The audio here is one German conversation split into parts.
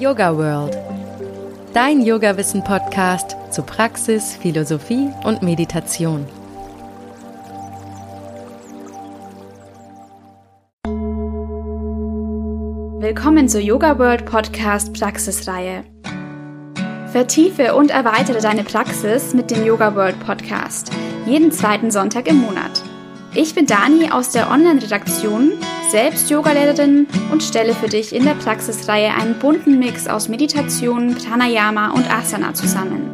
Yoga World. Dein Yoga-Wissen-Podcast zu Praxis, Philosophie und Meditation. Willkommen zur Yoga World Podcast Praxisreihe. Vertiefe und erweitere deine Praxis mit dem Yoga World Podcast. Jeden zweiten Sonntag im Monat. Ich bin Dani aus der Online-Redaktion, selbst Yogalehrerin und stelle für dich in der Praxisreihe einen bunten Mix aus Meditation, Pranayama und Asana zusammen.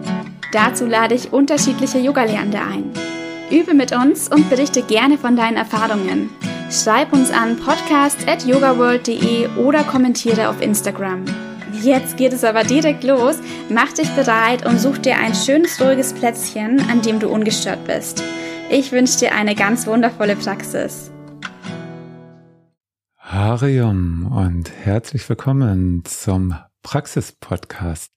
Dazu lade ich unterschiedliche Yogalehrende ein. Übe mit uns und berichte gerne von deinen Erfahrungen. Schreib uns an podcast.yogaworld.de oder kommentiere auf Instagram. Jetzt geht es aber direkt los. Mach dich bereit und such dir ein schönes, ruhiges Plätzchen, an dem du ungestört bist. Ich wünsche dir eine ganz wundervolle Praxis. Harium und herzlich willkommen zum Praxis-Podcast.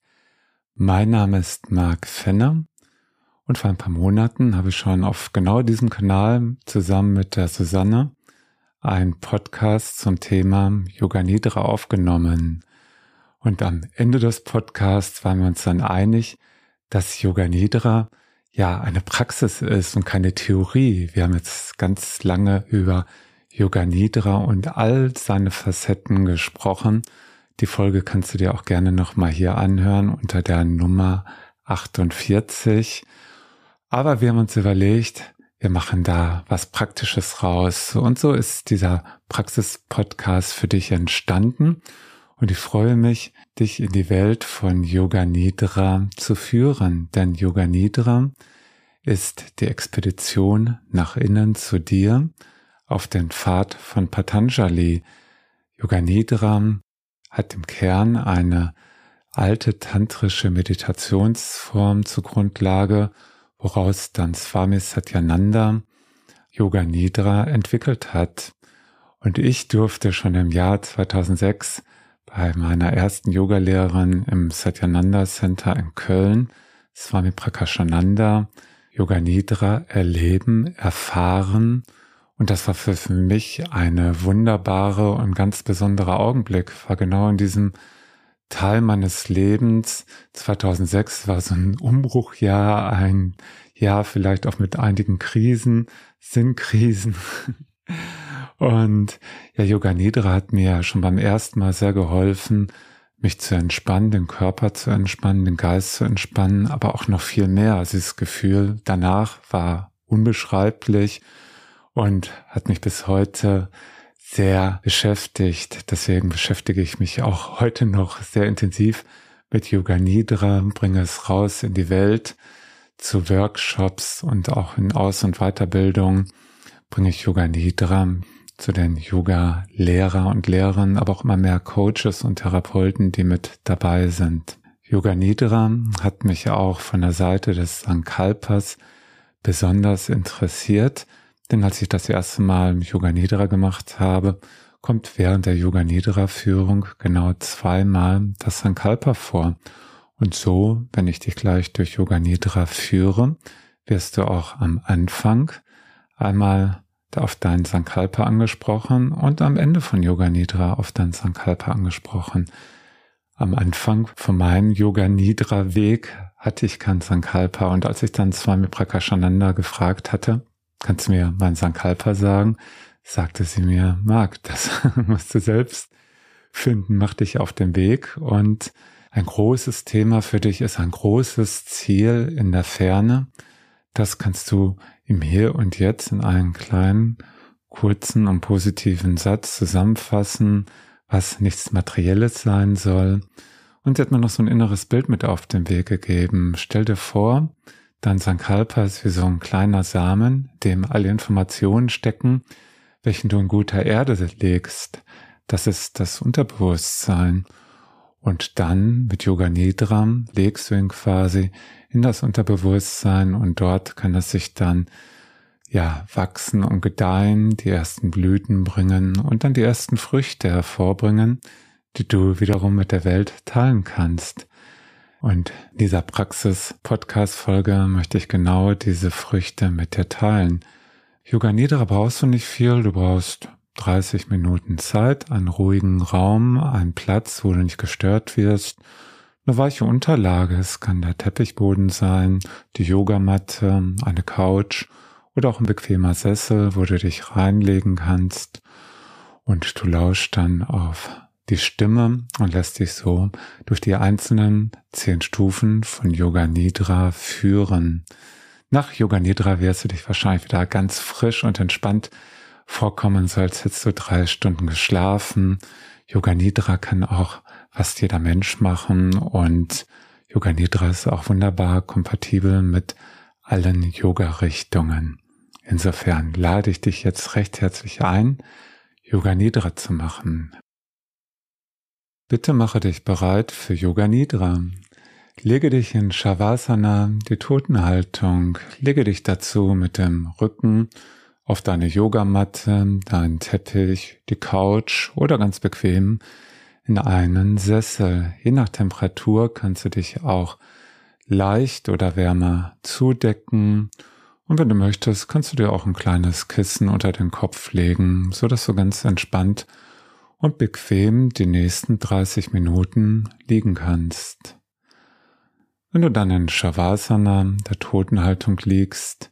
Mein Name ist Marc Fenner und vor ein paar Monaten habe ich schon auf genau diesem Kanal zusammen mit der Susanne einen Podcast zum Thema Yoga Nidra aufgenommen. Und am Ende des Podcasts waren wir uns dann einig, dass Yoga Nidra ja eine Praxis ist und keine Theorie. Wir haben jetzt ganz lange über Yoga Nidra und all seine Facetten gesprochen. Die Folge kannst du dir auch gerne nochmal hier anhören unter der Nummer 48. Aber wir haben uns überlegt, wir machen da was Praktisches raus. Und so ist dieser Praxis-Podcast für dich entstanden. Und ich freue mich, dich in die Welt von Yoga Nidra zu führen. Denn Yoga Nidra ist die Expedition nach innen zu dir auf den Pfad von Patanjali. Yoga Nidra hat im Kern eine alte tantrische Meditationsform zur Grundlage, woraus dann Swami Satyananda Yoga Nidra entwickelt hat. Und ich durfte schon im Jahr 2006 bei meiner ersten Yogalehrerin im Satyananda Center in Köln, Swami Prakashananda, Yoga Nidra erleben, erfahren. Und das war für mich eine wunderbare und ganz besondere Augenblick. War genau in diesem Teil meines Lebens. 2006 war so ein Umbruchjahr, ein Jahr vielleicht auch mit einigen Krisen, Sinnkrisen. Und ja, Yoga Nidra hat mir schon beim ersten Mal sehr geholfen, mich zu entspannen, den Körper zu entspannen, den Geist zu entspannen, aber auch noch viel mehr. Also dieses Gefühl danach war unbeschreiblich und hat mich bis heute sehr beschäftigt. Deswegen beschäftige ich mich auch heute noch sehr intensiv mit Yoga Nidra, bringe es raus in die Welt zu Workshops und auch in Aus- und Weiterbildung bringe ich Yoga Nidra zu den Yoga-Lehrer und Lehrern, aber auch immer mehr Coaches und Therapeuten, die mit dabei sind. Yoga Nidra hat mich auch von der Seite des Sankalpas besonders interessiert, denn als ich das erste Mal Yoga Nidra gemacht habe, kommt während der Yoga Nidra Führung genau zweimal das Sankalpa vor. Und so, wenn ich dich gleich durch Yoga Nidra führe, wirst du auch am Anfang einmal auf dein Sankalpa angesprochen und am Ende von Yoga Nidra auf dein Sankalpa angesprochen. Am Anfang von meinem Yoga Nidra Weg hatte ich kein Sankalpa und als ich dann Swami Prakashananda gefragt hatte, kannst du mir mein Sankalpa sagen, sagte sie mir, Marc, das musst du selbst finden, mach dich auf den Weg und ein großes Thema für dich ist ein großes Ziel in der Ferne. Das kannst du im Hier und Jetzt in einen kleinen, kurzen und positiven Satz zusammenfassen, was nichts Materielles sein soll. Und sie hat mir noch so ein inneres Bild mit auf den Weg gegeben. Stell dir vor, dein Sankalpa ist wie so ein kleiner Samen, dem alle Informationen stecken, welchen du in guter Erde legst. Das ist das Unterbewusstsein. Und dann mit Yoga Nidram legst du ihn quasi in das Unterbewusstsein und dort kann es sich dann ja wachsen und gedeihen, die ersten Blüten bringen und dann die ersten Früchte hervorbringen, die du wiederum mit der Welt teilen kannst. Und dieser Praxis-Podcast-Folge möchte ich genau diese Früchte mit dir teilen. Yoga Nidra brauchst du nicht viel, du brauchst 30 Minuten Zeit, einen ruhigen Raum, einen Platz, wo du nicht gestört wirst, eine weiche Unterlage, es kann der Teppichboden sein, die Yogamatte, eine Couch oder auch ein bequemer Sessel, wo du dich reinlegen kannst. Und du lauschst dann auf die Stimme und lässt dich so durch die einzelnen zehn Stufen von Yoga Nidra führen. Nach Yoga Nidra wirst du dich wahrscheinlich wieder ganz frisch und entspannt vorkommen, so als hättest du drei Stunden geschlafen. Yoga Nidra kann auch fast jeder Mensch machen und Yoga Nidra ist auch wunderbar kompatibel mit allen Yoga-Richtungen. Insofern lade ich dich jetzt recht herzlich ein, Yoga Nidra zu machen. Bitte mache dich bereit für Yoga Nidra. Lege dich in Shavasana, die Totenhaltung. Lege dich dazu mit dem Rücken auf deine Yogamatte, deinen Teppich, die Couch oder ganz bequem in einen Sessel. Je nach Temperatur kannst du dich auch leicht oder wärmer zudecken. Und wenn du möchtest, kannst du dir auch ein kleines Kissen unter den Kopf legen, so dass du ganz entspannt und bequem die nächsten 30 Minuten liegen kannst. Wenn du dann in Shavasana, der Totenhaltung liegst,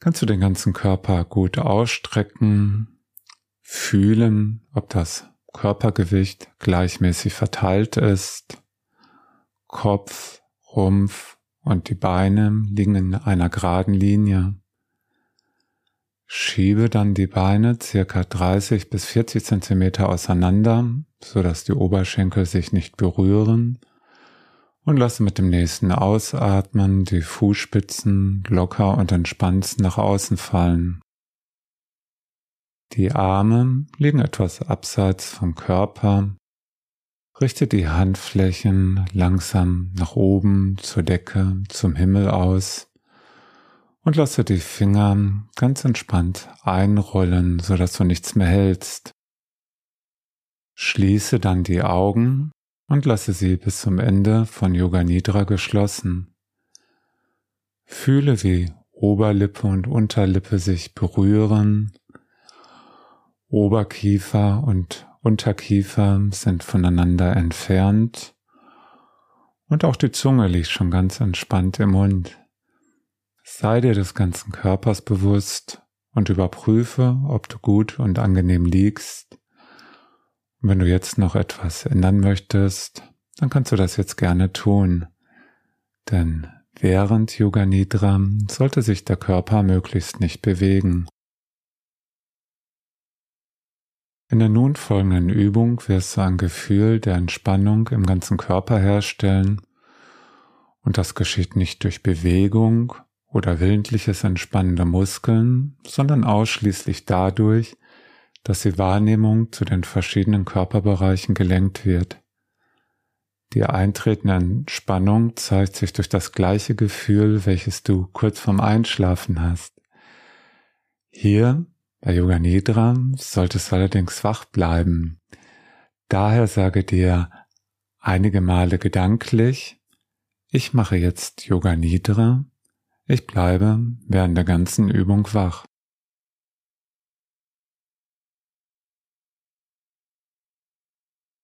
kannst du den ganzen Körper gut ausstrecken, fühlen, ob das Körpergewicht gleichmäßig verteilt ist, Kopf, Rumpf und die Beine liegen in einer geraden Linie. Schiebe dann die Beine circa 30 bis 40 Zentimeter auseinander, so dass die Oberschenkel sich nicht berühren und lasse mit dem nächsten Ausatmen die Fußspitzen locker und entspannt nach außen fallen. Die Arme liegen etwas abseits vom Körper. Richte die Handflächen langsam nach oben zur Decke, zum Himmel aus und lasse die Finger ganz entspannt einrollen, so dass du nichts mehr hältst. Schließe dann die Augen und lasse sie bis zum Ende von Yoga Nidra geschlossen. Fühle, wie Oberlippe und Unterlippe sich berühren. Oberkiefer und Unterkiefer sind voneinander entfernt und auch die Zunge liegt schon ganz entspannt im Mund. Sei dir des ganzen Körpers bewusst und überprüfe, ob du gut und angenehm liegst. Wenn du jetzt noch etwas ändern möchtest, dann kannst du das jetzt gerne tun. Denn während Yoga Nidra sollte sich der Körper möglichst nicht bewegen. In der nun folgenden Übung wirst du ein Gefühl der Entspannung im ganzen Körper herstellen und das geschieht nicht durch Bewegung oder willentliches Entspannen der Muskeln, sondern ausschließlich dadurch, dass die Wahrnehmung zu den verschiedenen Körperbereichen gelenkt wird. Die eintretende Entspannung zeigt sich durch das gleiche Gefühl, welches du kurz vorm Einschlafen hast. Hier bei Yoga Nidra solltest du allerdings wach bleiben. Daher sage dir einige Male gedanklich, ich mache jetzt Yoga Nidra ich bleibe während der ganzen Übung wach.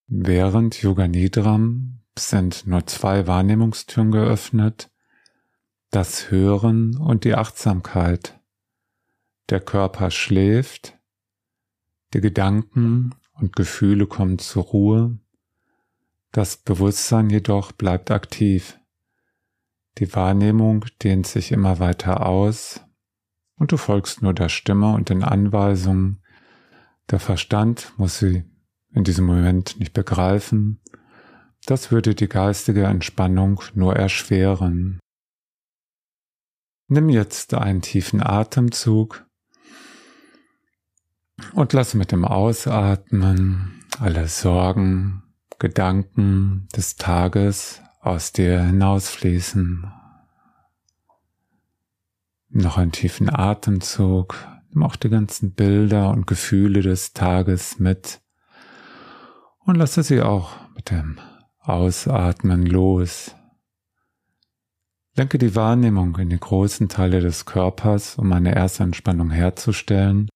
Während Yoga Nidram sind nur zwei Wahrnehmungstüren geöffnet, das Hören und die Achtsamkeit. Der Körper schläft, die Gedanken und Gefühle kommen zur Ruhe, das Bewusstsein jedoch bleibt aktiv. Die Wahrnehmung dehnt sich immer weiter aus und du folgst nur der Stimme und den Anweisungen. Der Verstand muss sie in diesem Moment nicht begreifen. Das würde die geistige Entspannung nur erschweren. Nimm jetzt einen tiefen Atemzug und lass mit dem Ausatmen alle Sorgen, Gedanken des Tages aus dir hinausfließen. Noch einen tiefen Atemzug. Nimm auch die ganzen Bilder und Gefühle des Tages mit und lasse sie auch mit dem Ausatmen los. Lenke die Wahrnehmung in die großen Teile des Körpers, um eine erste Entspannung herzustellen.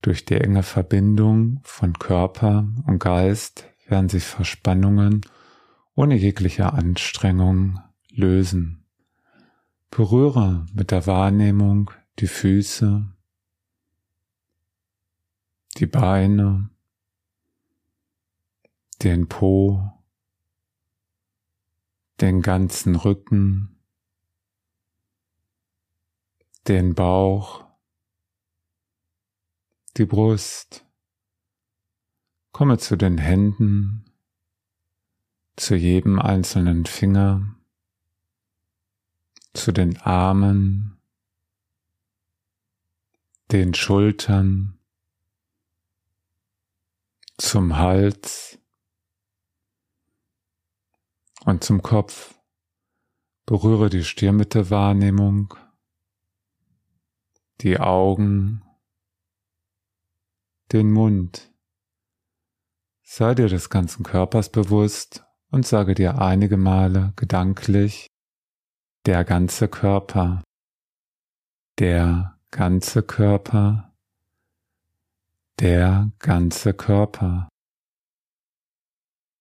Durch die enge Verbindung von Körper und Geist werden sich Verspannungen ohne jegliche Anstrengung lösen. Berühre mit der Wahrnehmung die Füße, die Beine, den Po, den ganzen Rücken, den Bauch, die Brust. Komme zu den Händen, zu jedem einzelnen Finger, zu den Armen, den Schultern, zum Hals und zum Kopf. Berühre die Stirnmitte-Wahrnehmung, die Augen, den Mund. Sei dir des ganzen Körpers bewusst und sage dir einige Male gedanklich, der ganze Körper, der ganze Körper, der ganze Körper.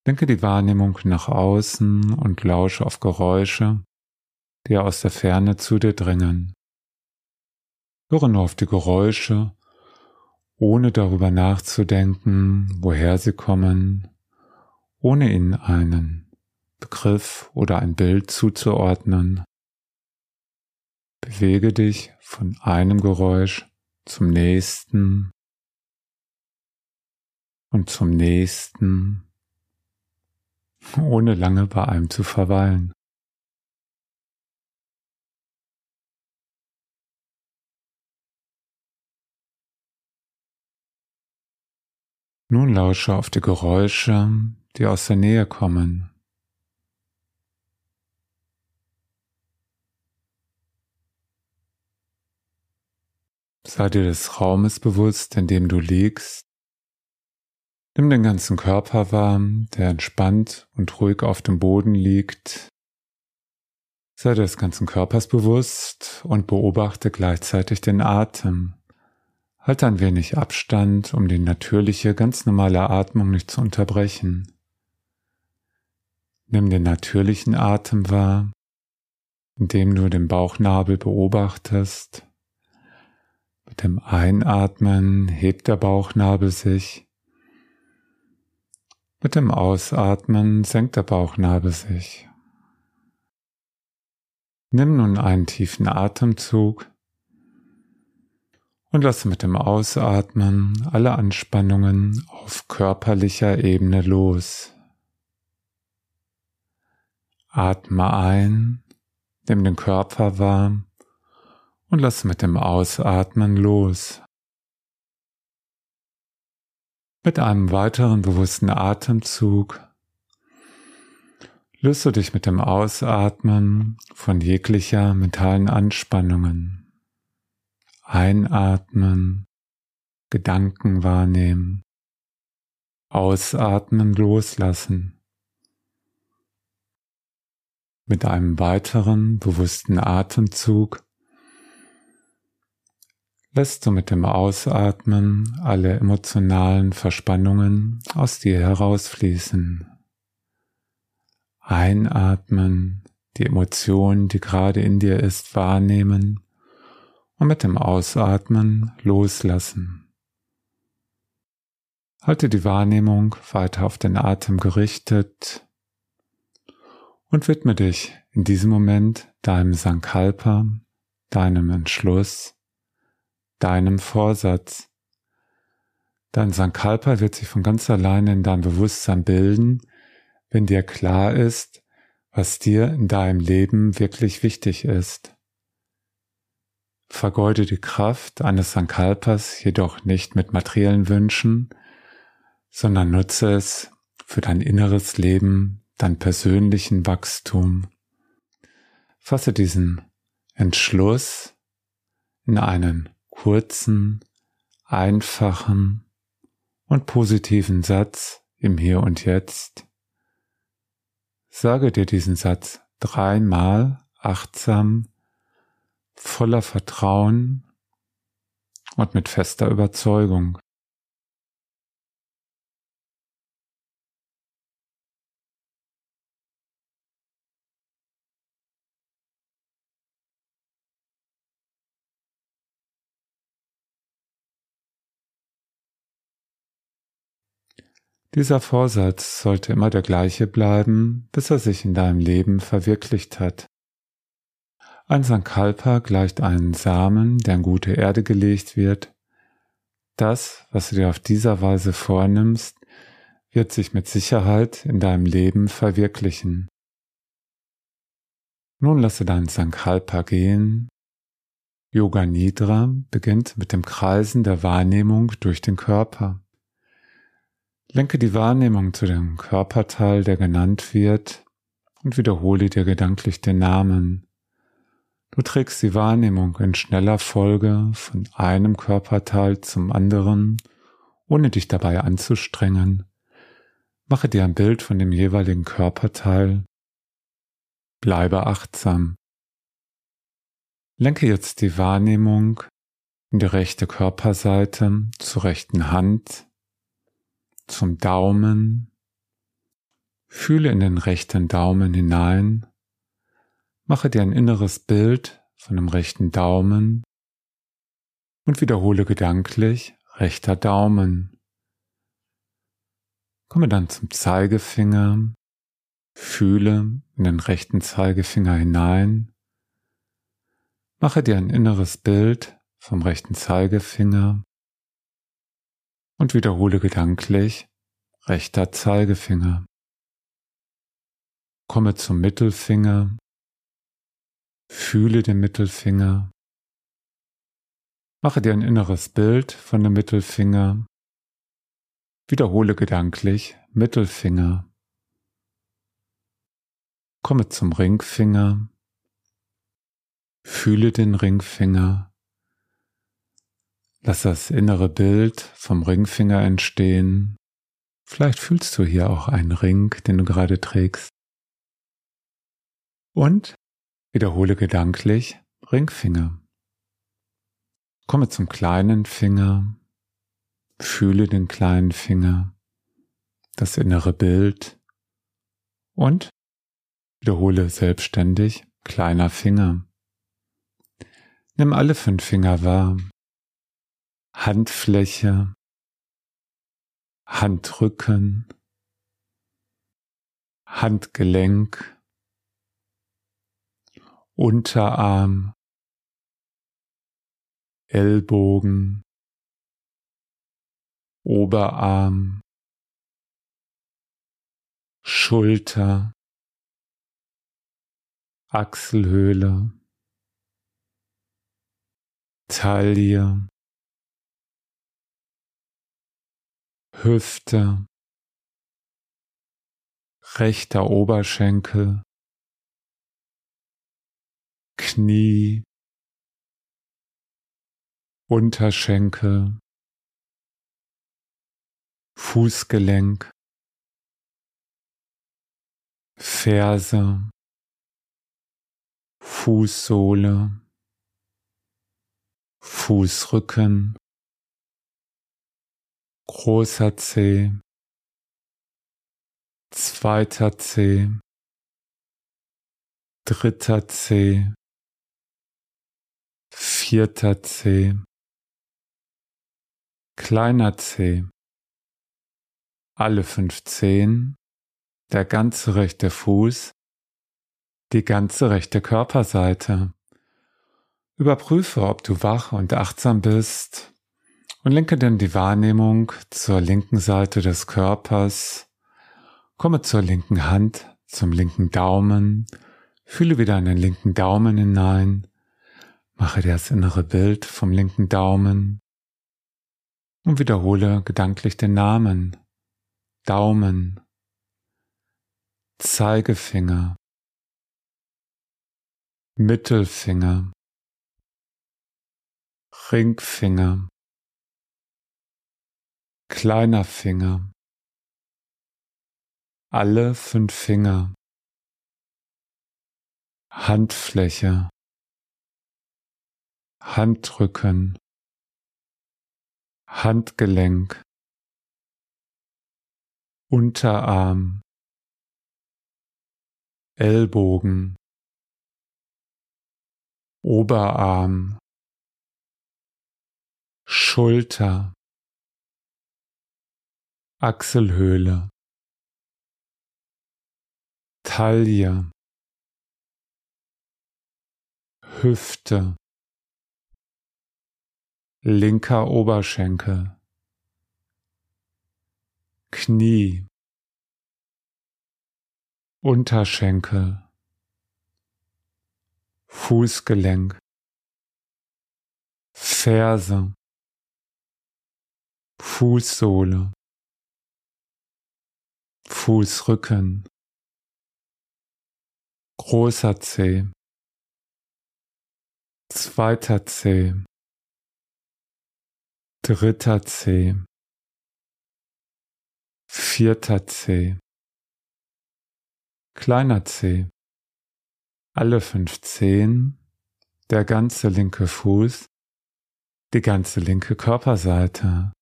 Denke die Wahrnehmung nach außen und lausche auf Geräusche, die aus der Ferne zu dir dringen. Höre nur auf die Geräusche, ohne darüber nachzudenken, woher sie kommen, ohne ihnen einen Begriff oder ein Bild zuzuordnen. Bewege dich von einem Geräusch zum nächsten und zum nächsten, ohne lange bei einem zu verweilen. Nun lausche auf die Geräusche, die aus der Nähe kommen. Sei dir des Raumes bewusst, in dem du liegst. Nimm den ganzen Körper wahr, der entspannt und ruhig auf dem Boden liegt. Sei dir des ganzen Körpers bewusst und beobachte gleichzeitig den Atem. Halte ein wenig Abstand, um die natürliche, ganz normale Atmung nicht zu unterbrechen. Nimm den natürlichen Atem wahr, indem du den Bauchnabel beobachtest. Mit dem Einatmen hebt der Bauchnabel sich. Mit dem Ausatmen senkt der Bauchnabel sich. Nimm nun einen tiefen Atemzug und lasse mit dem Ausatmen alle Anspannungen auf körperlicher Ebene los. Atme ein, nimm den Körper warm und lass mit dem Ausatmen los. Mit einem weiteren bewussten Atemzug löst du dich mit dem Ausatmen von jeglicher mentalen Anspannungen. Einatmen, Gedanken wahrnehmen, Ausatmen loslassen. Mit einem weiteren bewussten Atemzug lässt du mit dem Ausatmen alle emotionalen Verspannungen aus dir herausfließen. Einatmen, die Emotion, die gerade in dir ist, wahrnehmen und mit dem Ausatmen loslassen. Halte die Wahrnehmung weiter auf den Atem gerichtet und widme dich in diesem Moment deinem Sankalpa, deinem Entschluss, deinem Vorsatz. Dein Sankalpa wird sich von ganz alleine in deinem Bewusstsein bilden, wenn dir klar ist, was dir in deinem Leben wirklich wichtig ist. Vergeude die Kraft eines Sankalpas jedoch nicht mit materiellen Wünschen, sondern nutze es für dein inneres Leben, dein persönlichen Wachstum. Fasse diesen Entschluss in einen kurzen, einfachen und positiven Satz im Hier und Jetzt. Sage dir diesen Satz dreimal achtsam, voller Vertrauen und mit fester Überzeugung. Dieser Vorsatz sollte immer der gleiche bleiben, bis er sich in deinem Leben verwirklicht hat. Ein Sankalpa gleicht einem Samen, der in gute Erde gelegt wird. Das, was du dir auf dieser Weise vornimmst, wird sich mit Sicherheit in deinem Leben verwirklichen. Nun lasse dein Sankalpa gehen. Yoga Nidra beginnt mit dem Kreisen der Wahrnehmung durch den Körper. Lenke die Wahrnehmung zu dem Körperteil, der genannt wird, und wiederhole dir gedanklich den Namen. Du trägst die Wahrnehmung in schneller Folge von einem Körperteil zum anderen, ohne dich dabei anzustrengen. Mache dir ein Bild von dem jeweiligen Körperteil. Bleibe achtsam. Lenke jetzt die Wahrnehmung in die rechte Körperseite zur rechten Hand zum Daumen. Fühle in den rechten Daumen hinein. Mache dir ein inneres Bild von dem rechten Daumen und wiederhole gedanklich rechter Daumen. Komme dann zum Zeigefinger. Fühle in den rechten Zeigefinger hinein. Mache dir ein inneres Bild vom rechten Zeigefinger und wiederhole gedanklich rechter Zeigefinger. Komme zum Mittelfinger, fühle den Mittelfinger, mache dir ein inneres Bild von dem Mittelfinger, wiederhole gedanklich Mittelfinger. Komme zum Ringfinger, fühle den Ringfinger, Lass das innere Bild vom Ringfinger entstehen. Vielleicht fühlst du hier auch einen Ring, den du gerade trägst. Und wiederhole gedanklich Ringfinger. Komme zum kleinen Finger. Fühle den kleinen Finger, das innere Bild und wiederhole selbstständig kleiner Finger. Nimm alle fünf Finger wahr, Handfläche, Handrücken, Handgelenk, Unterarm, Ellbogen, Oberarm, Schulter, Achselhöhle, Taille, Hüfte, rechter Oberschenkel, Knie, Unterschenkel, Fußgelenk, Ferse, Fußsohle, Fußrücken, großer C, zweiter C, dritter C, vierter C, kleiner C, alle fünf Zehen, der ganze rechte Fuß, die ganze rechte Körperseite. Überprüfe, ob du wach und achtsam bist und lenke dann die Wahrnehmung zur linken Seite des Körpers. Komme zur linken Hand, zum linken Daumen. Fühle wieder in den linken Daumen hinein. Mache dir das innere Bild vom linken Daumen. Und wiederhole gedanklich den Namen. Daumen. Zeigefinger. Mittelfinger. Ringfinger kleiner Finger, alle fünf Finger, Handfläche, Handrücken, Handgelenk, Unterarm, Ellbogen, Oberarm, Schulter, Achselhöhle, Taille, Hüfte, linker Oberschenkel, Knie, Unterschenkel, Fußgelenk, Ferse, Fußsohle, Fußrücken, großer Zeh, zweiter Zeh, dritter Zeh, vierter Zeh, kleiner Zeh, alle fünf Zehen, der ganze linke Fuß, die ganze linke Körperseite.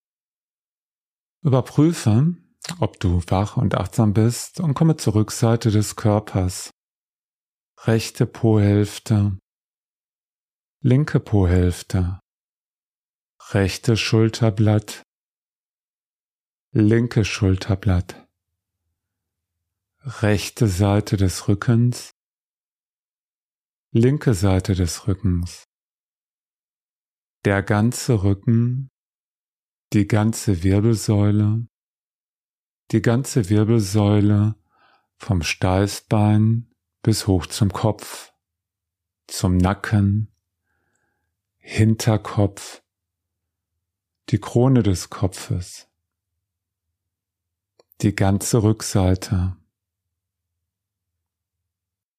Überprüfe, ob du wach und achtsam bist und komme zur Rückseite des Körpers. Rechte Po-Hälfte, linke Po-Hälfte, rechte Schulterblatt, linke Schulterblatt, rechte Seite des Rückens, linke Seite des Rückens, der ganze Rücken, die ganze Wirbelsäule, die ganze Wirbelsäule vom Steißbein bis hoch zum Kopf, zum Nacken, Hinterkopf, die Krone des Kopfes, die ganze Rückseite.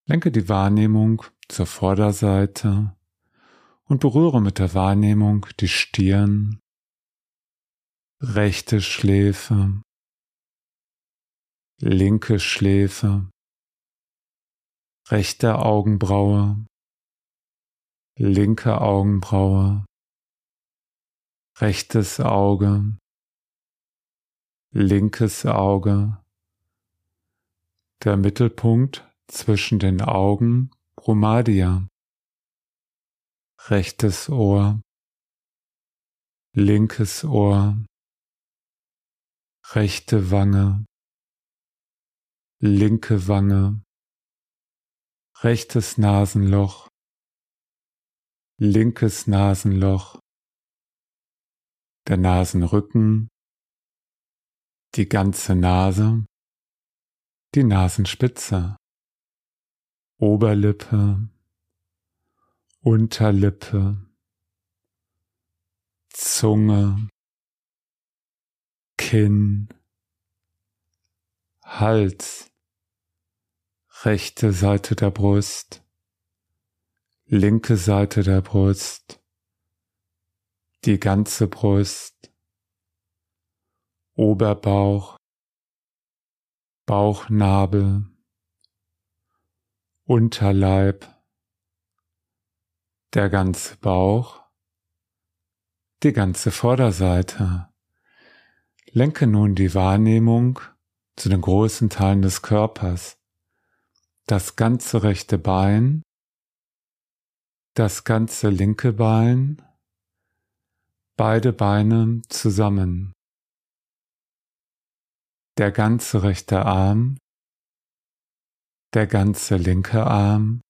Lenke die Wahrnehmung zur Vorderseite und berühre mit der Wahrnehmung die Stirn, rechte Schläfe, linke Schläfe, rechte Augenbraue, linke Augenbraue, rechtes Auge, linkes Auge, der Mittelpunkt zwischen den Augen Bromadia, rechtes Ohr, linkes Ohr, rechte Wange, linke Wange, rechtes Nasenloch, linkes Nasenloch, der Nasenrücken, die ganze Nase, die Nasenspitze, Oberlippe, Unterlippe, Zunge, Kinn, Hals, rechte Seite der Brust, linke Seite der Brust, die ganze Brust, Oberbauch, Bauchnabel, Unterleib, der ganze Bauch, die ganze Vorderseite. Lenke nun die Wahrnehmung zu den großen Teilen des Körpers. Das ganze rechte Bein, das ganze linke Bein, beide Beine zusammen. Der ganze rechte Arm, der ganze linke Arm,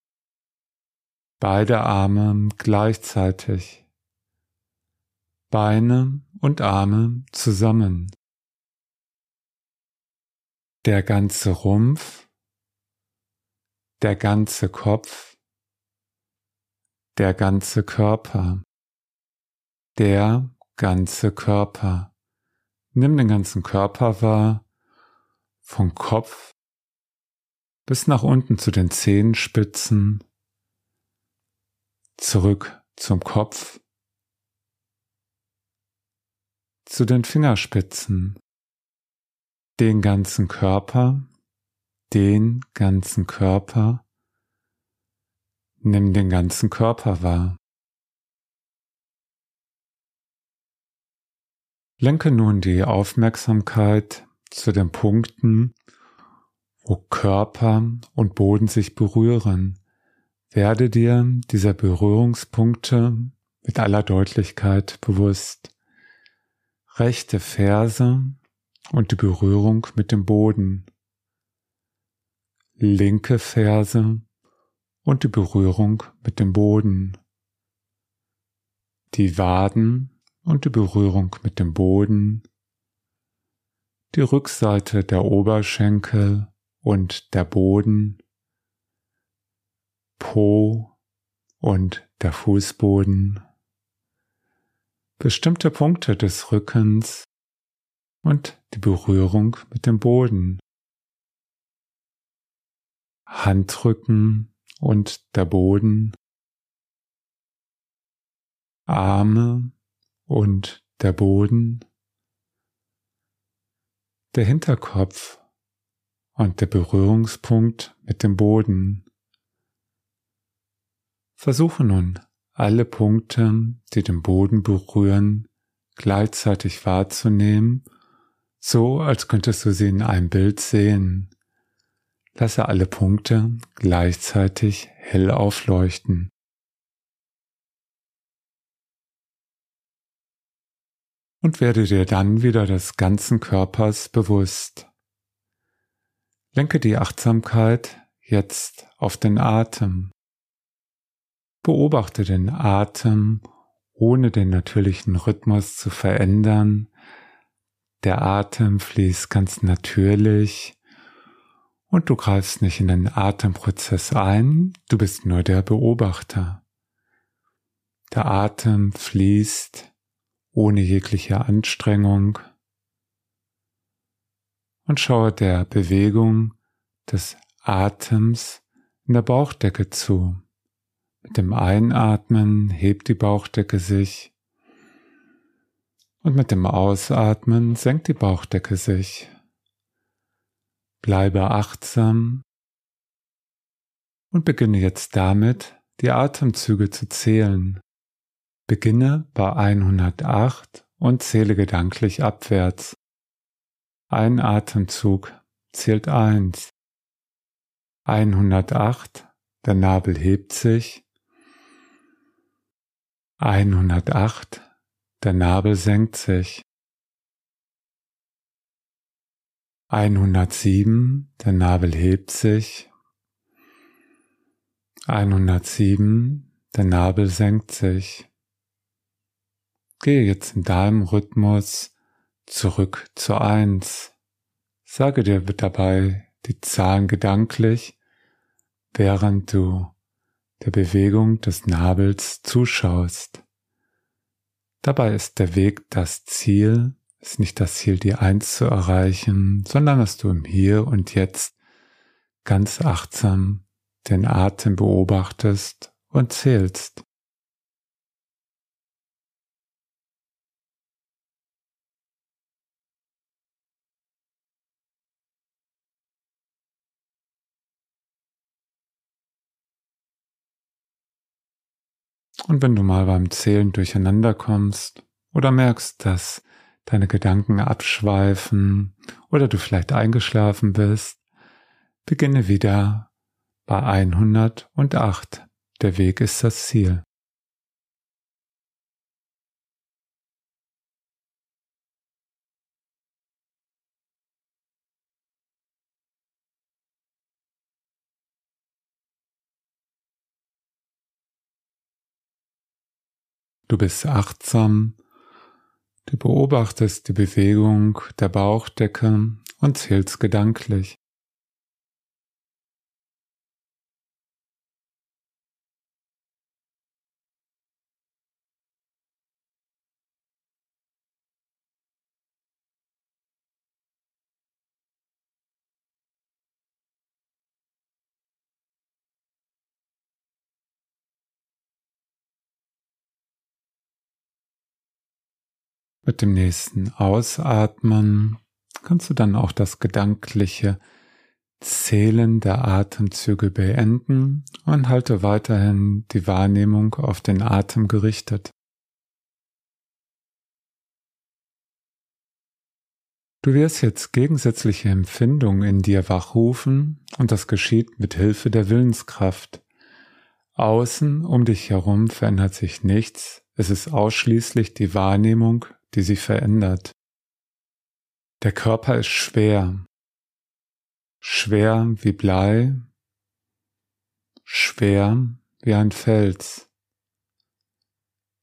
beide Arme gleichzeitig, Beine und Arme zusammen, der ganze Rumpf, der ganze Kopf, der ganze Körper, der ganze Körper. Nimm den ganzen Körper wahr, vom Kopf bis nach unten zu den Zehenspitzen, zurück zum Kopf, zu den Fingerspitzen, den ganzen Körper, den ganzen Körper, nimm den ganzen Körper wahr. Lenke nun die Aufmerksamkeit zu den Punkten, wo Körper und Boden sich berühren. Werde dir dieser Berührungspunkte mit aller Deutlichkeit bewusst. Rechte Ferse und die Berührung mit dem Boden. Linke Ferse und die Berührung mit dem Boden. Die Waden und die Berührung mit dem Boden, die Rückseite der Oberschenkel und der Boden, Po und der Fußboden, bestimmte Punkte des Rückens und die Berührung mit dem Boden, Handrücken und der Boden, Arme und der Boden, der Hinterkopf und der Berührungspunkt mit dem Boden. Versuche nun alle Punkte, die den Boden berühren, gleichzeitig wahrzunehmen, so als könntest du sie in einem Bild sehen. Lasse alle Punkte gleichzeitig hell aufleuchten. und werde dir dann wieder des ganzen Körpers bewusst. Lenke die Achtsamkeit jetzt auf den Atem. Beobachte den Atem, ohne den natürlichen Rhythmus zu verändern. Der Atem fließt ganz natürlich und du greifst nicht in den Atemprozess ein, du bist nur der Beobachter. Der Atem fließt ohne jegliche Anstrengung und schaue der Bewegung des Atems in der Bauchdecke zu. Mit dem Einatmen hebt die Bauchdecke sich und mit dem Ausatmen senkt die Bauchdecke sich. Bleibe achtsam und beginne jetzt damit, die Atemzüge zu zählen. Beginne bei 108 und zähle gedanklich abwärts. Ein Atemzug zählt 1. 108, der Nabel hebt sich. 108, der Nabel senkt sich. 107, der Nabel hebt sich. 107, der Nabel senkt sich. Gehe jetzt in deinem Rhythmus zurück zur Eins. Sage dir dabei die Zahlen gedanklich, während du der Bewegung des Nabels zuschaust. Dabei ist der Weg das Ziel, ist nicht das Ziel, die Eins zu erreichen, sondern dass du im Hier und Jetzt ganz achtsam den Atem beobachtest und zählst. Und wenn du mal beim Zählen durcheinander kommst oder merkst, dass deine Gedanken abschweifen oder du vielleicht eingeschlafen bist, beginne wieder bei 108. Der Weg ist das Ziel. Du bist achtsam, du beobachtest die Bewegung der Bauchdecke und zählst gedanklich. Mit dem nächsten Ausatmen kannst du dann auch das gedankliche Zählen der Atemzüge beenden und halte weiterhin die Wahrnehmung auf den Atem gerichtet. Du wirst jetzt gegensätzliche Empfindungen in dir wachrufen und das geschieht mit Hilfe der Willenskraft. Außen um dich herum verändert sich nichts, es ist ausschließlich die Wahrnehmung, die sich verändert. Der Körper ist schwer, schwer wie Blei, schwer wie ein Fels.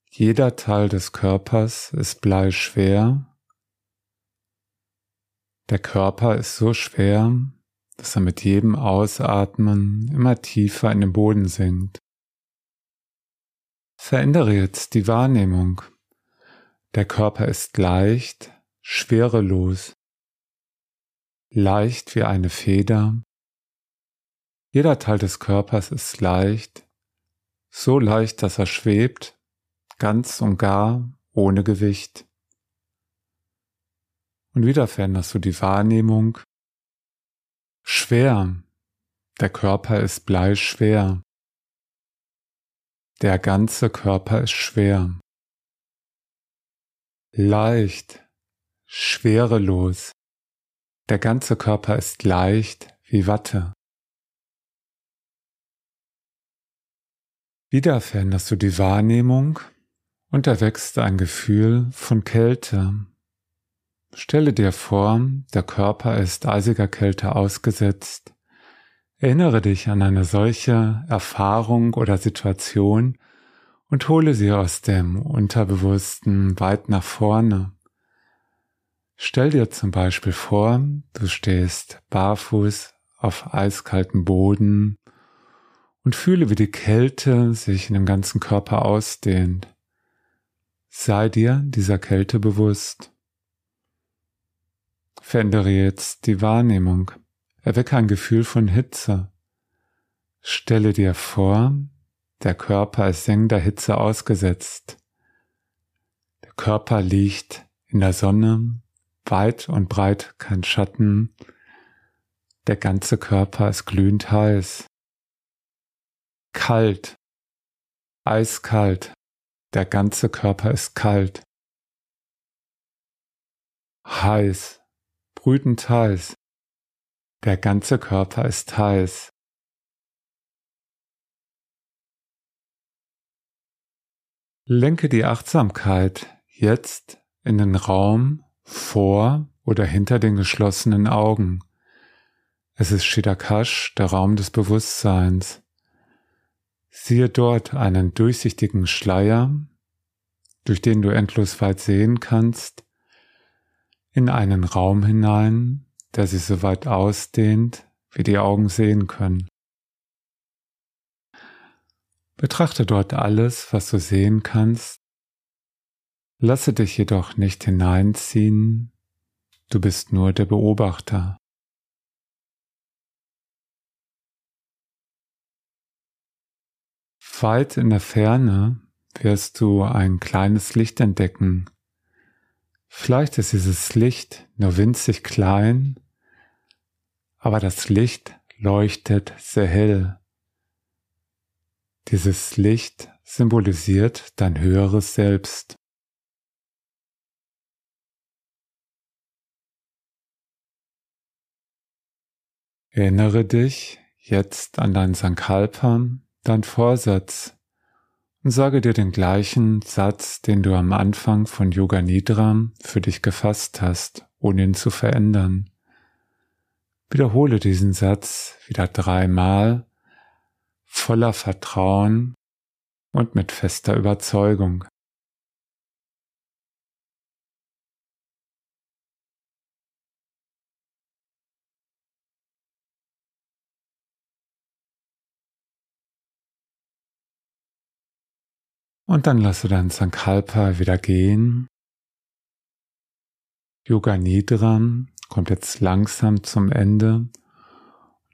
Jeder Teil des Körpers ist bleischwer der Körper ist so schwer, dass er mit jedem Ausatmen immer tiefer in den Boden sinkt. Verändere jetzt die Wahrnehmung. Der Körper ist leicht, schwerelos, leicht wie eine Feder. Jeder Teil des Körpers ist leicht, so leicht, dass er schwebt, ganz und gar ohne Gewicht. Und wieder veränderst du die Wahrnehmung. Schwer. Der Körper ist bleischwer. Der ganze Körper ist schwer. Leicht. Schwerelos. Der ganze Körper ist leicht wie Watte. Wieder veränderst du die Wahrnehmung und erwächst ein Gefühl von Kälte, Stelle dir vor, der Körper ist eisiger Kälte ausgesetzt. Erinnere dich an eine solche Erfahrung oder Situation und hole sie aus dem Unterbewussten weit nach vorne. Stell dir zum Beispiel vor, du stehst barfuß auf eiskaltem Boden und fühle, wie die Kälte sich in dem ganzen Körper ausdehnt. Sei dir dieser Kälte bewusst. Verändere jetzt die Wahrnehmung. Erwecke ein Gefühl von Hitze. Stelle dir vor, der Körper ist sengender Hitze ausgesetzt. Der Körper liegt in der Sonne, weit und breit kein Schatten. Der ganze Körper ist glühend heiß. Kalt, eiskalt, der ganze Körper ist kalt. Heiß, brütend heiß. Der ganze Körper ist heiß. Lenke die Achtsamkeit jetzt in den Raum vor oder hinter den geschlossenen Augen. Es ist Shidakash, der Raum des Bewusstseins. Siehe dort einen durchsichtigen Schleier, durch den du endlos weit sehen kannst, in einen Raum hinein, der sich so weit ausdehnt, wie die Augen sehen können. Betrachte dort alles, was du sehen kannst. Lasse dich jedoch nicht hineinziehen, du bist nur der Beobachter. Weit in der Ferne wirst du ein kleines Licht entdecken, Vielleicht ist dieses Licht nur winzig klein, aber das Licht leuchtet sehr hell. Dieses Licht symbolisiert dein höheres Selbst. Erinnere dich jetzt an dein Sankalpa, dein Vorsatz, und sage dir den gleichen Satz, den du am Anfang von Yoga Nidra für dich gefasst hast, ohne ihn zu verändern. Wiederhole diesen Satz wieder dreimal voller Vertrauen und mit fester Überzeugung. Und dann lasse dein Sankalpa wieder gehen. Yoga Nidra kommt jetzt langsam zum Ende.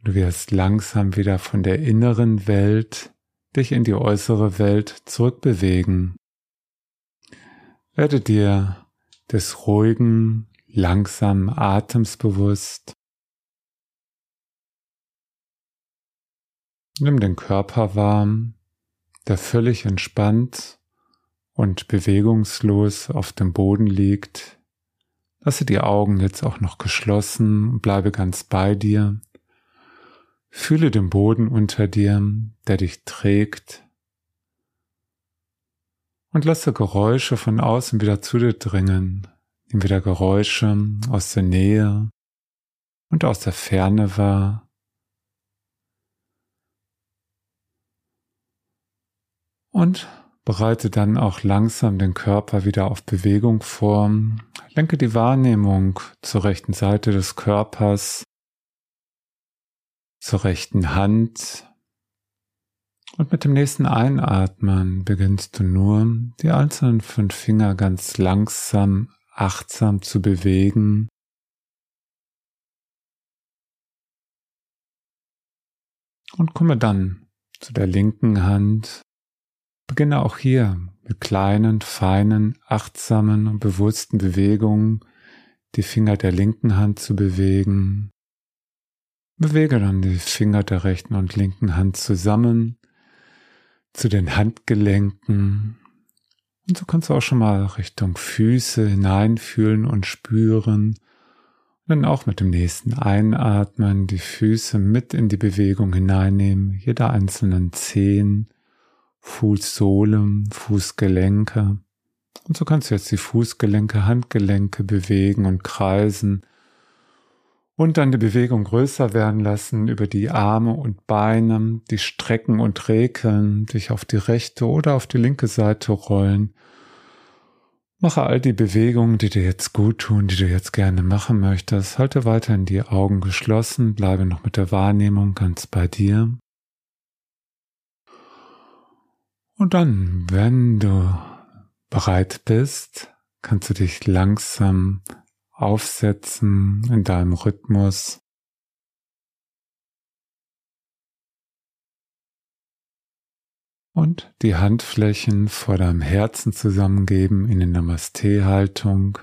Du wirst langsam wieder von der inneren Welt dich in die äußere Welt zurückbewegen. Werde dir des ruhigen, langsamen Atems bewusst. Nimm den Körper warm der völlig entspannt und bewegungslos auf dem Boden liegt. Lasse die Augen jetzt auch noch geschlossen und bleibe ganz bei dir. Fühle den Boden unter dir, der dich trägt. Und lasse Geräusche von außen wieder zu dir dringen. Nimm wieder Geräusche aus der Nähe und aus der Ferne wahr. Und bereite dann auch langsam den Körper wieder auf Bewegung vor. Lenke die Wahrnehmung zur rechten Seite des Körpers, zur rechten Hand. Und mit dem nächsten Einatmen beginnst du nur, die einzelnen fünf Finger ganz langsam, achtsam zu bewegen. Und komme dann zu der linken Hand, Beginne auch hier mit kleinen, feinen, achtsamen und bewussten Bewegungen die Finger der linken Hand zu bewegen. Bewege dann die Finger der rechten und linken Hand zusammen zu den Handgelenken. Und so kannst du auch schon mal Richtung Füße hineinfühlen und spüren. Und dann auch mit dem nächsten Einatmen die Füße mit in die Bewegung hineinnehmen, jeder einzelnen Zehen Fußsohlen, Fußgelenke. Und so kannst du jetzt die Fußgelenke, Handgelenke bewegen und kreisen und dann die Bewegung größer werden lassen über die Arme und Beine, die strecken und rekeln, dich auf die rechte oder auf die linke Seite rollen. Mache all die Bewegungen, die dir jetzt gut tun, die du jetzt gerne machen möchtest. Halte weiterhin die Augen geschlossen, bleibe noch mit der Wahrnehmung ganz bei dir. Und dann, wenn du bereit bist, kannst du dich langsam aufsetzen in deinem Rhythmus. Und die Handflächen vor deinem Herzen zusammengeben in der Namaste-Haltung.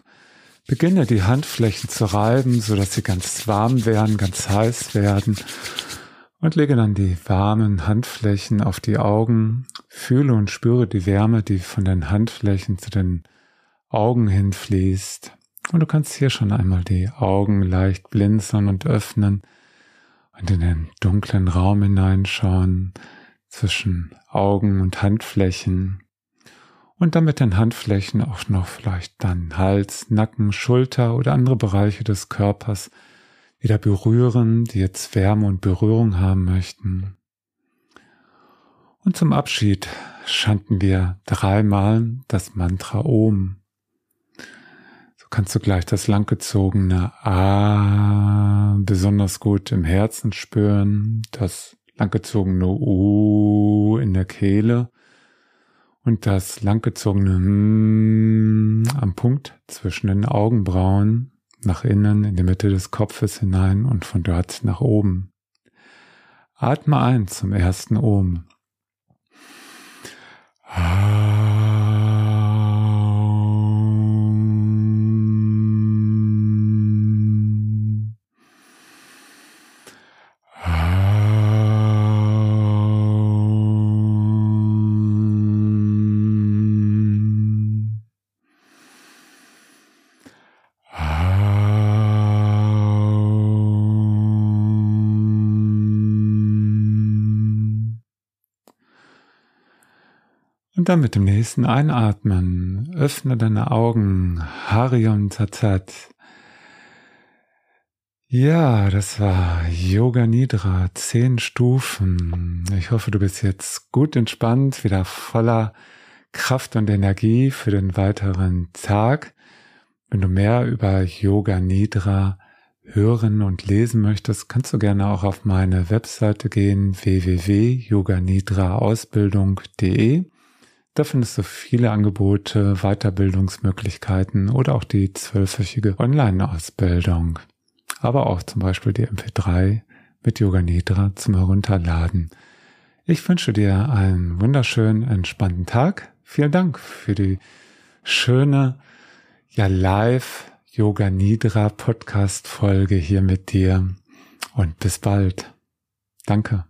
Beginne die Handflächen zu reiben, sodass sie ganz warm werden, ganz heiß werden und lege dann die warmen Handflächen auf die Augen, fühle und spüre die Wärme, die von den Handflächen zu den Augen hinfließt. Und du kannst hier schon einmal die Augen leicht blinzeln und öffnen und in den dunklen Raum hineinschauen zwischen Augen und Handflächen. Und dann mit den Handflächen auch noch vielleicht dann Hals, Nacken, Schulter oder andere Bereiche des Körpers wieder berühren, die jetzt Wärme und Berührung haben möchten. Und zum Abschied schanten wir dreimal das Mantra Om. Kannst du gleich das langgezogene A besonders gut im Herzen spüren, das langgezogene U in der Kehle und das langgezogene M am Punkt zwischen den Augenbrauen nach innen in die Mitte des Kopfes hinein und von dort nach oben. Atme ein zum ersten Ohm. Und dann mit dem nächsten Einatmen öffne deine Augen. Harion Tatat. Ja, das war Yoga Nidra, zehn Stufen. Ich hoffe, du bist jetzt gut entspannt, wieder voller Kraft und Energie für den weiteren Tag. Wenn du mehr über Yoga Nidra hören und lesen möchtest, kannst du gerne auch auf meine Webseite gehen, www.yoganidraausbildung.de. Da findest du viele Angebote, Weiterbildungsmöglichkeiten oder auch die zwölfwöchige Online-Ausbildung. Aber auch zum Beispiel die MP3 mit Yoga Nidra zum Herunterladen. Ich wünsche dir einen wunderschönen, entspannten Tag. Vielen Dank für die schöne, ja, live Yoga Nidra Podcast Folge hier mit dir und bis bald. Danke.